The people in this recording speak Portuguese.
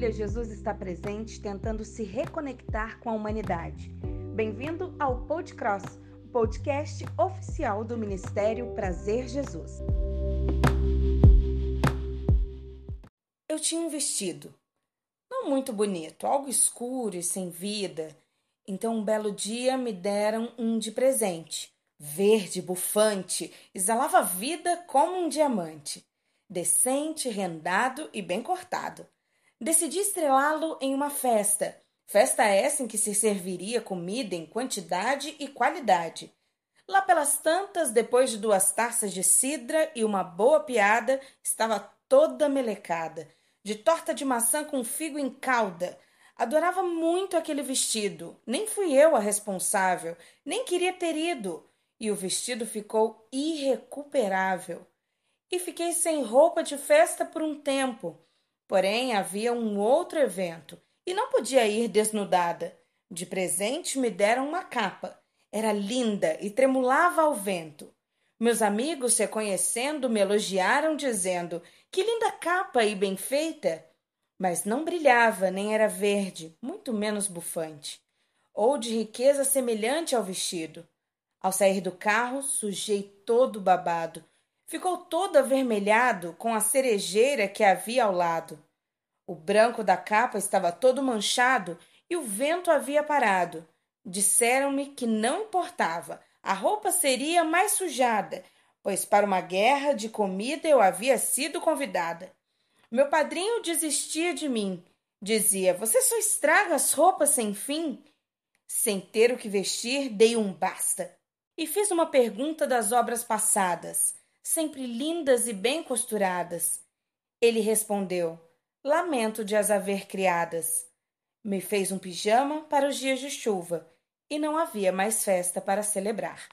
dia, Jesus está presente tentando se reconectar com a humanidade. Bem-vindo ao Podcross, o podcast oficial do Ministério Prazer Jesus. Eu tinha um vestido, não muito bonito, algo escuro e sem vida. Então, um belo dia me deram um de presente. Verde, bufante, exalava vida como um diamante. Decente, rendado e bem cortado. Decidi estrelá-lo em uma festa. Festa essa em que se serviria comida em quantidade e qualidade. Lá pelas tantas, depois de duas taças de cidra e uma boa piada, estava toda melecada, de torta de maçã com figo em calda. Adorava muito aquele vestido. Nem fui eu a responsável, nem queria ter ido. E o vestido ficou irrecuperável. E fiquei sem roupa de festa por um tempo. Porém, havia um outro evento e não podia ir desnudada. De presente me deram uma capa. Era linda e tremulava ao vento. Meus amigos, reconhecendo, me elogiaram, dizendo: Que linda capa e bem feita! Mas não brilhava, nem era verde, muito menos bufante, ou de riqueza semelhante ao vestido. Ao sair do carro, sujei todo babado, ficou todo avermelhado com a cerejeira que havia ao lado. O branco da capa estava todo manchado e o vento havia parado. Disseram-me que não importava, a roupa seria mais sujada, pois para uma guerra de comida eu havia sido convidada. Meu padrinho desistia de mim. Dizia: Você só estraga as roupas sem fim. Sem ter o que vestir, dei um basta. E fiz uma pergunta das obras passadas sempre lindas e bem costuradas. Ele respondeu: Lamento de as haver criadas. Me fez um pijama para os dias de chuva e não havia mais festa para celebrar.